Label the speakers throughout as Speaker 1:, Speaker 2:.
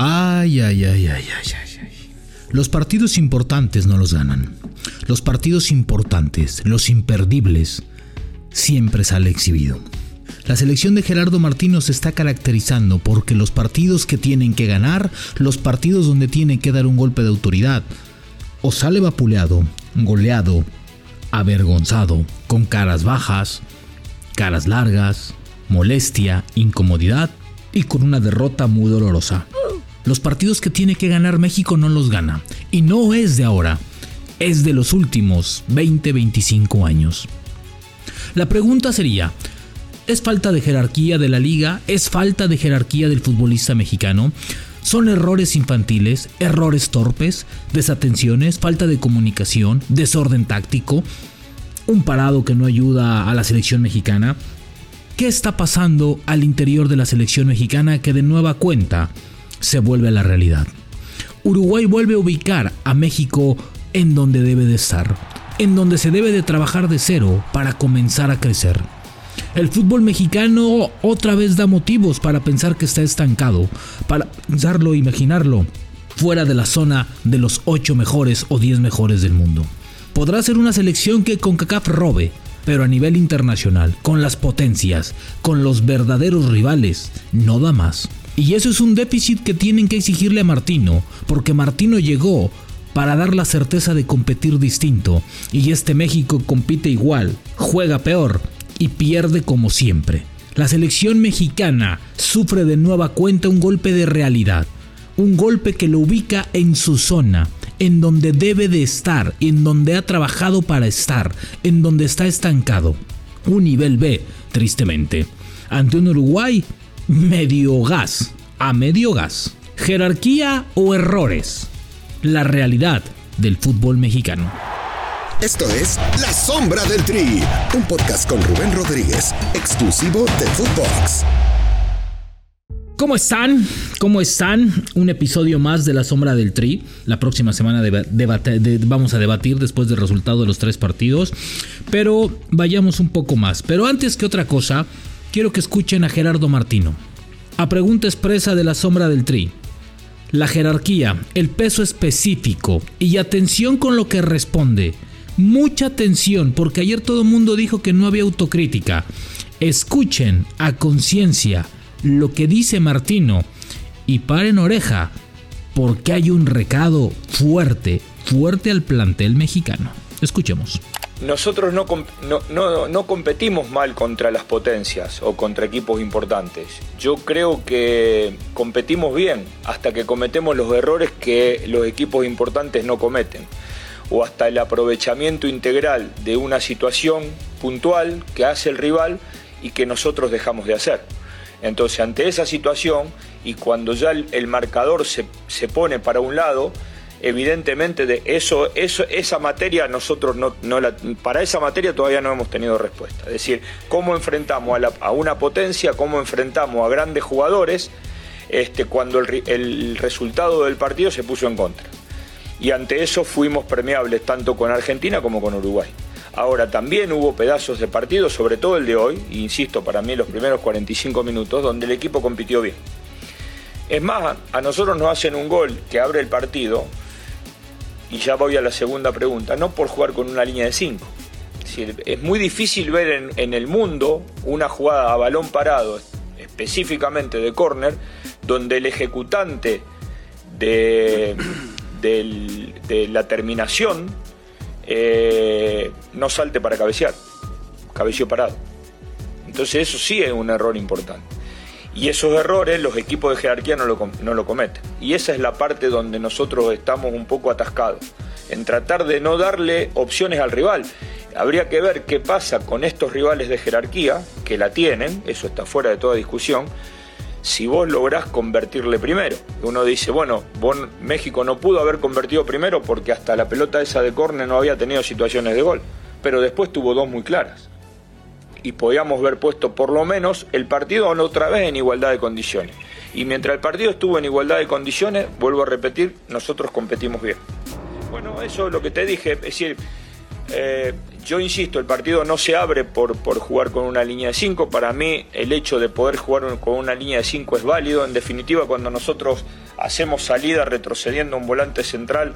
Speaker 1: Ay, ay, ay, ay, ay, ay. Los partidos importantes no los ganan. Los partidos importantes, los imperdibles, siempre sale exhibido. La selección de Gerardo Martino se está caracterizando porque los partidos que tienen que ganar, los partidos donde tienen que dar un golpe de autoridad, o sale vapuleado, goleado, avergonzado, con caras bajas, caras largas, molestia, incomodidad y con una derrota muy dolorosa. Los partidos que tiene que ganar México no los gana. Y no es de ahora, es de los últimos 20-25 años. La pregunta sería, ¿es falta de jerarquía de la liga? ¿Es falta de jerarquía del futbolista mexicano? ¿Son errores infantiles, errores torpes, desatenciones, falta de comunicación, desorden táctico, un parado que no ayuda a la selección mexicana? ¿Qué está pasando al interior de la selección mexicana que de nueva cuenta se vuelve la realidad? Uruguay vuelve a ubicar a México en donde debe de estar, en donde se debe de trabajar de cero para comenzar a crecer. El fútbol mexicano otra vez da motivos para pensar que está estancado, para pensarlo, imaginarlo, fuera de la zona de los 8 mejores o 10 mejores del mundo. Podrá ser una selección que con CACAF robe, pero a nivel internacional, con las potencias, con los verdaderos rivales, no da más. Y eso es un déficit que tienen que exigirle a Martino, porque Martino llegó para dar la certeza de competir distinto, y este México compite igual, juega peor y pierde como siempre. La selección mexicana sufre de nueva cuenta un golpe de realidad, un golpe que lo ubica en su zona, en donde debe de estar, en donde ha trabajado para estar, en donde está estancado. Un nivel B, tristemente. Ante un Uruguay medio gas, a medio gas. Jerarquía o errores. La realidad del fútbol mexicano.
Speaker 2: Esto es La Sombra del Tri, un podcast con Rubén Rodríguez, exclusivo de Footbox.
Speaker 1: ¿Cómo están? ¿Cómo están? Un episodio más de La Sombra del Tri. La próxima semana vamos a debatir después del resultado de los tres partidos. Pero vayamos un poco más. Pero antes que otra cosa, quiero que escuchen a Gerardo Martino. A pregunta expresa de La Sombra del Tri. La jerarquía, el peso específico y atención con lo que responde. Mucha atención porque ayer todo el mundo dijo que no había autocrítica. Escuchen a conciencia lo que dice Martino y paren oreja porque hay un recado fuerte, fuerte al plantel mexicano. Escuchemos.
Speaker 3: Nosotros no, no, no, competimos mal contra las potencias o contra equipos importantes. Yo creo que competimos bien hasta que cometemos los errores que los equipos importantes no cometen. O hasta el aprovechamiento integral de una situación puntual que hace el rival y que nosotros dejamos de hacer. Entonces, ante esa situación y cuando ya el, marcador se, pone para un lado, evidentemente de eso, eso, esa materia nosotros no, la, para esa materia todavía no hemos tenido respuesta. Es decir, cómo enfrentamos a, una potencia, cómo enfrentamos a grandes jugadores este, cuando el, el resultado del partido se puso en contra. Y ante eso fuimos permeables tanto con Argentina como con Uruguay. Ahora también hubo pedazos de partido, sobre todo el de hoy, insisto, para mí los primeros 45 minutos, donde el equipo compitió bien. Es más, a nosotros nos hacen un gol que abre el partido, y ya voy a la segunda pregunta, no por jugar con una línea de 5. Es, muy difícil ver en, el mundo una jugada a balón parado, específicamente de córner, donde el ejecutante de, la terminación eh, no salte para cabecear, cabeció parado. Entonces eso sí es un error importante. Y esos errores los equipos de jerarquía no lo, no lo cometen. Y esa es la parte donde nosotros estamos un poco atascados, en tratar de no darle opciones al rival. Habría que ver qué pasa con estos rivales de jerarquía, que la tienen, eso está fuera de toda discusión, si vos lográs convertirle primero. Uno dice, bueno, México no pudo haber convertido primero porque hasta la pelota esa de córner no había tenido situaciones de gol, pero después tuvo dos muy claras. Y podíamos haber puesto por lo menos el partido otra vez en igualdad de condiciones. Y mientras el partido estuvo en igualdad de condiciones, vuelvo a repetir, nosotros competimos bien. Bueno, eso es lo que te dije, es decir, eh, yo insisto, el partido no se abre por, por jugar con una línea de 5. Para mí el hecho de poder jugar con una línea de 5 es válido. En definitiva, cuando nosotros hacemos salida retrocediendo un volante central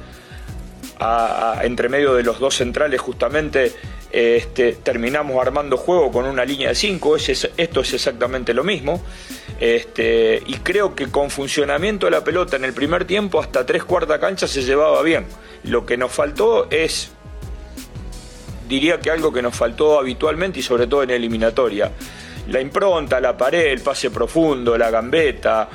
Speaker 3: entre medio de los dos centrales justamente, este, terminamos armando juego con una línea de 5. Esto es exactamente lo mismo. Este, y creo que con funcionamiento de la pelota en el primer tiempo hasta tres cuartas canchas se llevaba bien. Lo que nos faltó es, diría que algo que nos faltó habitualmente y sobre todo en eliminatoria. La impronta, la pared, el pase profundo, la gambeta,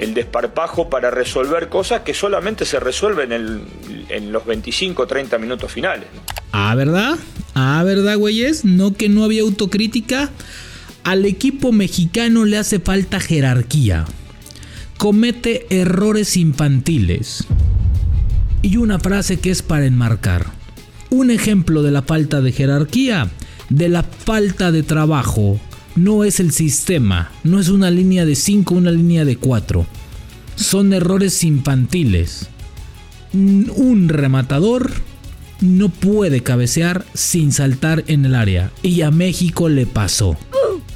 Speaker 3: el desparpajo para resolver cosas que solamente se resuelven en, en los 25 o 30 minutos finales.
Speaker 1: Ah, ¿verdad? Ah, ¿verdad, güeyes? No que no había autocrítica. Al equipo mexicano le hace falta jerarquía. Comete errores infantiles. Y una frase que es para enmarcar. Un ejemplo de la falta de jerarquía, de la falta de trabajo, no es el sistema, no es una línea de 5, una línea de 4. Son errores infantiles. Un rematador no puede cabecear sin saltar en el área. Y a México le pasó.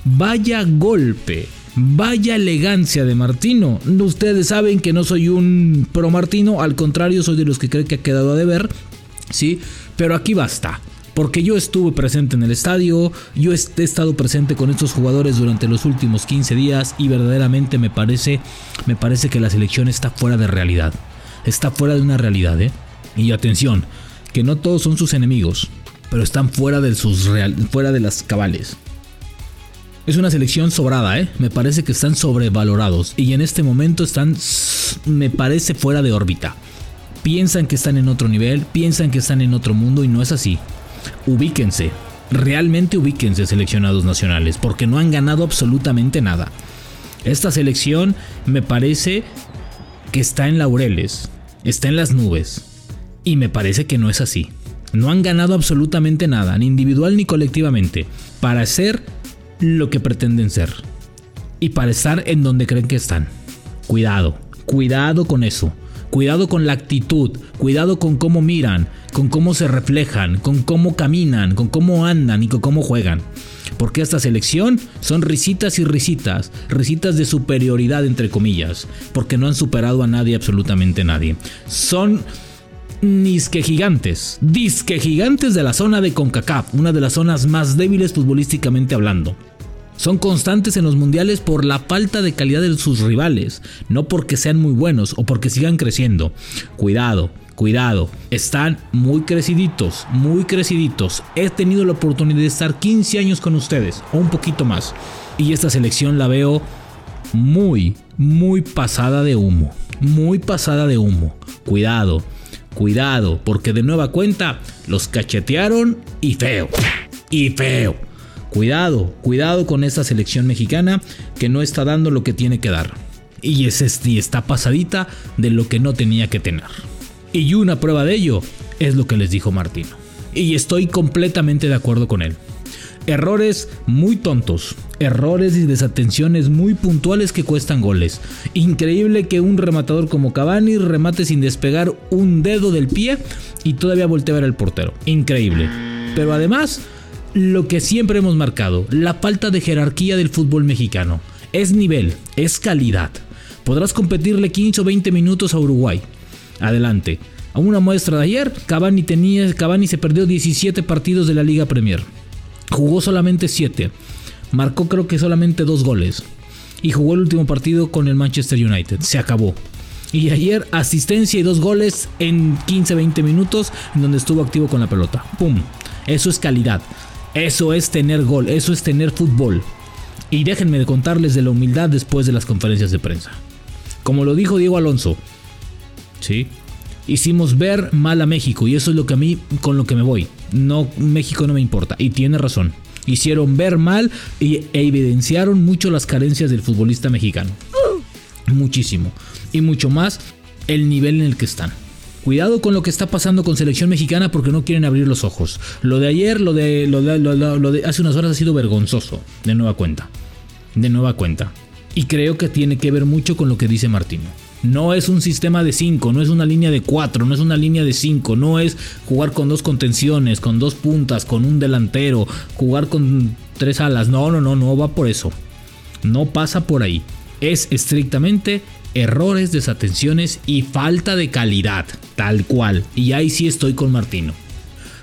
Speaker 1: Vaya golpe. Vaya elegancia de Martino. Ustedes saben que no soy un pro Martino, al contrario, soy de los que cree que ha quedado a deber. Sí, pero aquí basta. Porque yo estuve presente en el estadio, yo he estado presente con estos jugadores durante los últimos 15 días y verdaderamente me parece, me parece que la selección está fuera de realidad. Está fuera de una realidad, ¿eh? Y atención, que no todos son sus enemigos, pero están fuera de, sus real, fuera de las cabales. Es una selección sobrada, ¿eh? Me parece que están sobrevalorados y en este momento están, me parece, fuera de órbita. Piensan que están en otro nivel, piensan que están en otro mundo y no es así. Ubíquense, realmente ubíquense seleccionados nacionales, porque no han ganado absolutamente nada. Esta selección me parece que está en laureles, está en las nubes, y me parece que no es así. No han ganado absolutamente nada, ni individual ni colectivamente, para ser lo que pretenden ser y para estar en donde creen que están. Cuidado, cuidado con eso. Cuidado con la actitud, cuidado con cómo miran, con cómo se reflejan, con cómo caminan, con cómo andan y con cómo juegan. Porque esta selección son risitas y risitas, risitas de superioridad entre comillas, porque no han superado a nadie, absolutamente nadie. Son Nisque gigantes, disque gigantes de la zona de CONCACAF, una de las zonas más débiles futbolísticamente hablando. Son constantes en los mundiales por la falta de calidad de sus rivales, no porque sean muy buenos o porque sigan creciendo. Cuidado, cuidado, están muy creciditos, muy creciditos. He tenido la oportunidad de estar 15 años con ustedes, o un poquito más, y esta selección la veo muy, muy pasada de humo, muy pasada de humo. Cuidado, Cuidado, porque de nueva cuenta los cachetearon y feo. Y feo. Cuidado, cuidado con esta selección mexicana que no está dando lo que tiene que dar. Y, es, está pasadita de lo que no tenía que tener. Y una prueba de ello es lo que les dijo Martino. Y estoy completamente de acuerdo con él. Errores muy tontos, errores y desatenciones muy puntuales que cuestan goles. Increíble que un rematador como Cavani remate sin despegar un dedo del pie y todavía voltee a ver al portero. Increíble. Pero además, lo que siempre hemos marcado, la falta de jerarquía del fútbol mexicano. Es nivel, es calidad. Podrás competirle 15 o 20 minutos a Uruguay. Adelante. A una muestra de ayer, Cavani, tenía, Cavani se perdió 17 partidos de la Liga Premier. Jugó solamente 7. Marcó creo que solamente 2 goles. Y jugó el último partido con el Manchester United. Se acabó. Y ayer asistencia y dos goles en 15-20 minutos en donde estuvo activo con la pelota. ¡Pum! Eso es calidad. Eso es tener gol. Eso es tener fútbol. Y déjenme de contarles de la humildad después de las conferencias de prensa. Como lo dijo Diego Alonso. ¿Sí? hicimos ver mal a México y eso es lo que a mí con lo que me voy. No México no me importa y tiene razón. Hicieron ver mal y, e evidenciaron mucho las carencias del futbolista mexicano. Muchísimo. Y mucho más el nivel en el que están. Cuidado con lo que está pasando con selección mexicana porque no quieren abrir los ojos. Lo de ayer, lo de, hace unas horas ha sido vergonzoso. De nueva cuenta. De nueva cuenta. Y creo que tiene que ver mucho con lo que dice Martino No es un sistema de 5, no es una línea de 4, no es una línea de 5, no es jugar con dos contenciones, con dos puntas, con un delantero, jugar con tres alas. No, no, no, no va por eso. No pasa por ahí. Es estrictamente errores, desatenciones y falta de calidad, tal cual. Y ahí sí estoy con Martino.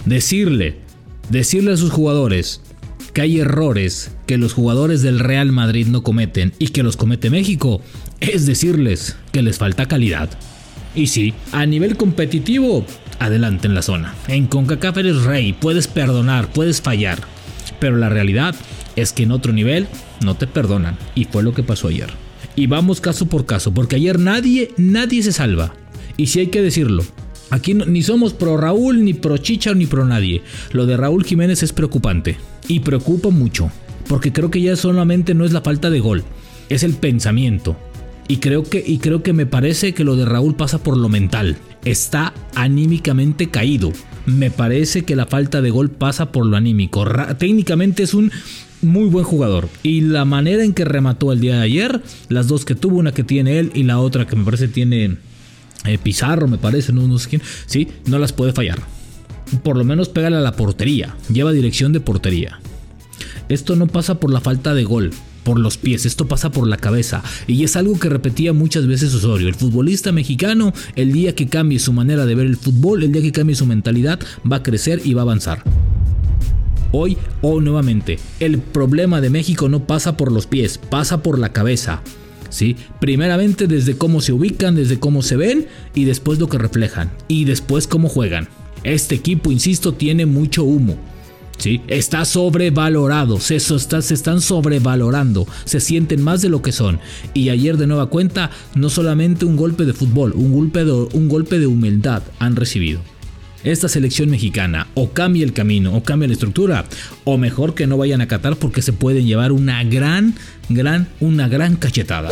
Speaker 1: Decirle, decirle a sus jugadores que hay errores que los jugadores del Real Madrid no cometen y que los comete México, es decirles que les falta calidad. Y sí, a nivel competitivo, adelante en la zona. En CONCACAF eres rey, puedes perdonar, puedes fallar. Pero la realidad es que en otro nivel no te perdonan. Y fue lo que pasó ayer. Y vamos caso por caso, porque ayer nadie, nadie se salva. Y si hay que decirlo, aquí ni somos pro Raúl, ni pro Chicha, ni pro nadie. Lo de Raúl Jiménez es preocupante. Y preocupa mucho. Porque creo que ya solamente no es la falta de gol, es el pensamiento. Y creo que, y creo que me parece que lo de Raúl pasa por lo mental. Está anímicamente caído. Me parece que la falta de gol pasa por lo anímico. técnicamente es un muy buen jugador. Y la manera en que remató el día de ayer, las dos que tuvo, una que tiene él y la otra que me parece tiene eh, Pizarro, me parece, no, no sé quién, sí, no las puede fallar. Por lo menos pégale a la portería, lleva dirección de portería. Esto no pasa por la falta de gol, por los pies, esto pasa por la cabeza. Y es algo que repetía muchas veces Osorio. El futbolista mexicano, el día que cambie su manera de ver el fútbol, el día que cambie su mentalidad, va a crecer y va a avanzar. Hoy o nuevamente, el problema de México no pasa por los pies, pasa por la cabeza. ¿Sí? Primeramente desde cómo se ubican, desde cómo se ven y después lo que reflejan y después cómo juegan. Este equipo, insisto, tiene mucho humo. ¿Sí? Está sobrevalorado, se, se están sobrevalorando, se sienten más de lo que son. Y ayer de nueva cuenta, no solamente un golpe de fútbol, un golpe de, un golpe de humildad han recibido esta selección mexicana o cambia el camino o cambia la estructura o mejor que no vayan a Qatar porque se pueden llevar una gran, gran, una gran cachetada.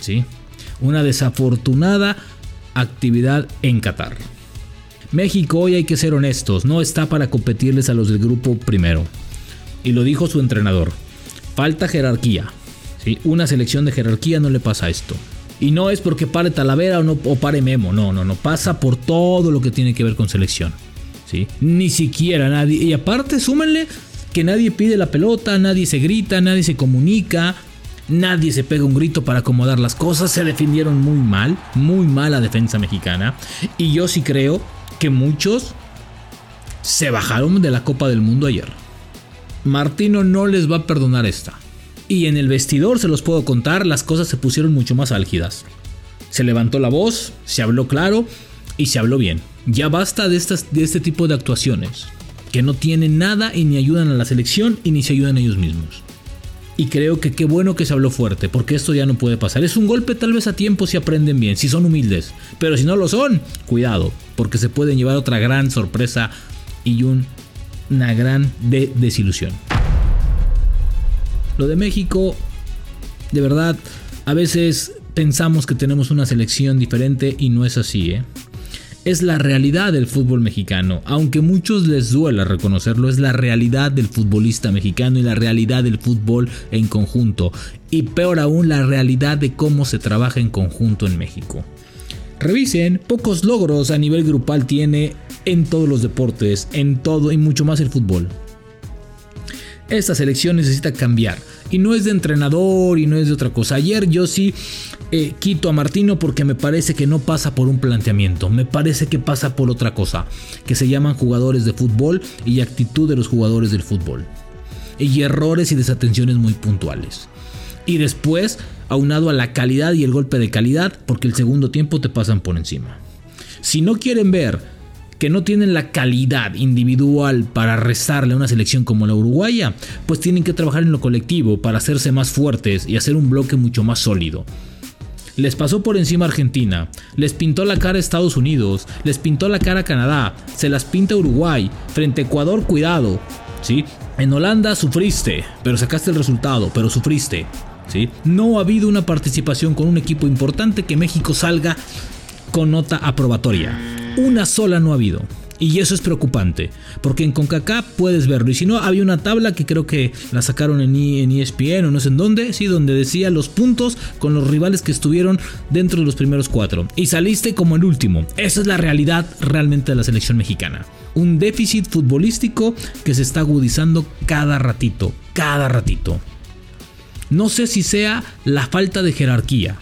Speaker 1: ¿sí? Una desafortunada actividad en Qatar. México hoy hay que ser honestos, no está para competirles a los del grupo primero. Y lo dijo su entrenador. Falta jerarquía. ¿sí? Una selección de jerarquía no le pasa esto. Y no es porque pare Talavera o, no, o pare Memo, no, no, no, pasa por todo lo que tiene que ver con selección. ¿sí? Ni siquiera nadie. Y aparte, súmenle que nadie pide la pelota, nadie se grita, nadie se comunica, nadie se pega un grito para acomodar las cosas. Se defendieron muy mal, muy mal la defensa mexicana. Y yo sí creo que muchos se bajaron de la Copa del Mundo ayer. Martino no les va a perdonar esta. Y en el vestidor, se los puedo contar, las cosas se pusieron mucho más álgidas. Se levantó la voz, se habló claro y se habló bien. Ya basta de, estas, de este tipo de actuaciones, que no tienen nada y ni ayudan a la selección y ni se ayudan a ellos mismos. Y creo que qué bueno que se habló fuerte, porque esto ya no puede pasar. Es un golpe tal vez a tiempo si aprenden bien, si son humildes. Pero si no lo son, cuidado, porque se pueden llevar otra gran sorpresa y una gran desilusión. Lo de México, de verdad, a veces pensamos que tenemos una selección diferente y no es así, ¿eh? Es la realidad del fútbol mexicano, aunque muchos les duela reconocerlo, es la realidad del futbolista mexicano y la realidad del fútbol en conjunto, y peor aún la realidad de cómo se trabaja en conjunto en México. Revisen, pocos logros a nivel grupal tiene en todos los deportes, en todo y mucho más el fútbol. Esta selección necesita cambiar. Y no es de entrenador y no es de otra cosa. Ayer yo sí eh, quito a Martino porque me parece que no pasa por un planteamiento. Me parece que pasa por otra cosa. Que se llaman jugadores de fútbol y actitud de los jugadores del fútbol. Y errores y desatenciones muy puntuales. Y después, aunado a la calidad y el golpe de calidad, porque el segundo tiempo te pasan por encima. Si no quieren ver que no tienen la calidad individual para rezarle a una selección como la uruguaya, pues tienen que trabajar en lo colectivo para hacerse más fuertes y hacer un bloque mucho más sólido. Les pasó por encima Argentina, les pintó la cara a Estados Unidos, les pintó la cara a Canadá, se las pinta Uruguay, frente a Ecuador cuidado, ¿sí? En Holanda sufriste, pero sacaste el resultado, pero sufriste, ¿sí? No ha habido una participación con un equipo importante que México salga con nota aprobatoria. Una sola no ha habido. Y eso es preocupante, porque en CONCACAF puedes verlo. Y si no, había una tabla que creo que la sacaron en, ESPN e o no sé en dónde, sí, donde decía los puntos con los rivales que estuvieron dentro de los primeros cuatro. Y saliste como el último. Esa es la realidad realmente de la selección mexicana. Un déficit futbolístico que se está agudizando cada ratito, cada ratito. No sé si sea la falta de jerarquía,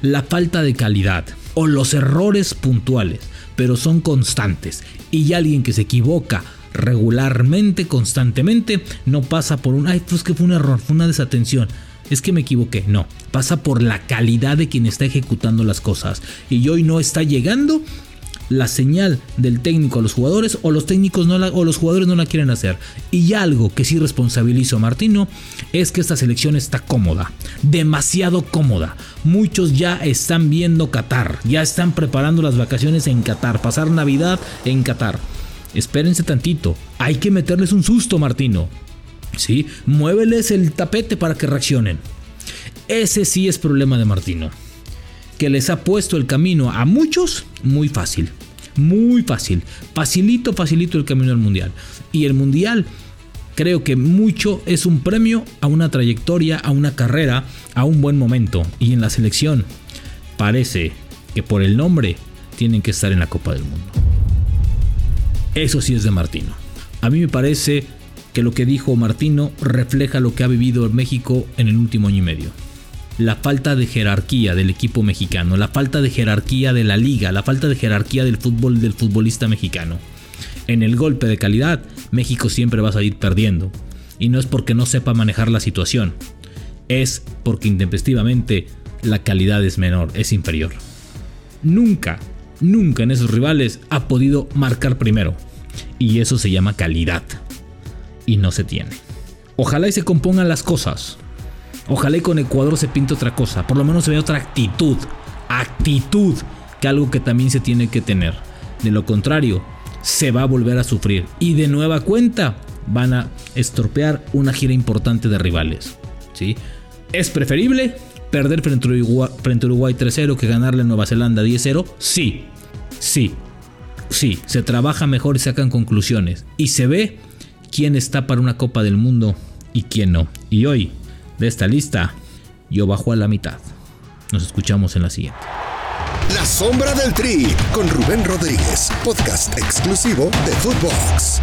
Speaker 1: la falta de calidad o los errores puntuales, pero son constantes. Y alguien que se equivoca regularmente, constantemente, no pasa por un, ay, pues que fue un error, fue una desatención. Es que me equivoqué, no, pasa por la calidad de quien está ejecutando las cosas. Y hoy no está llegando la señal del técnico a los jugadores o los técnicos no o los jugadores no la quieren hacer. Y algo que sí responsabilizo a Martino es que esta selección está cómoda, demasiado cómoda. Muchos ya están viendo Qatar, ya están preparando las vacaciones en Qatar, pasar Navidad en Qatar. Espérense tantito, hay que meterles un susto, Martino. Sí, muéveles el tapete para que reaccionen. Ese sí es problema de Martino que les ha puesto el camino a muchos muy fácil. Muy fácil. Facilito, facilito el camino al mundial. Y el mundial creo que mucho es un premio a una trayectoria, a una carrera, a un buen momento. Y en la selección parece que por el nombre tienen que estar en la Copa del Mundo. Eso sí es de Martino. A mí me parece que lo que dijo Martino refleja lo que ha vivido México en el último año y medio la falta de jerarquía del equipo mexicano, la falta de jerarquía de la liga, la falta de jerarquía del fútbol del futbolista mexicano. En el golpe de calidad, México siempre va a salir perdiendo. Y no es porque no sepa manejar la situación, es porque intempestivamente la calidad es menor, es inferior. Nunca, nunca en esos rivales ha podido marcar primero. Y eso se llama calidad. Y no se tiene. Ojalá y se compongan las cosas. Ojalá y con Ecuador se pinte otra cosa, por lo menos se vea otra actitud, actitud, que algo que también se tiene que tener. De lo contrario, se va a volver a sufrir y de nueva cuenta van a estropear una gira importante de rivales. ¿sí? Es preferible perder frente a Uruguay, Uruguay 3-0 que ganarle a Nueva Zelanda 10-0. Sí, sí, sí, se trabaja mejor y sacan conclusiones. Y se ve quién está para una Copa del Mundo y quién no. Y hoy de esta lista, yo bajo a la mitad. Nos escuchamos en la siguiente.
Speaker 2: La sombra del tri con Rubén Rodríguez, podcast exclusivo de Footbox.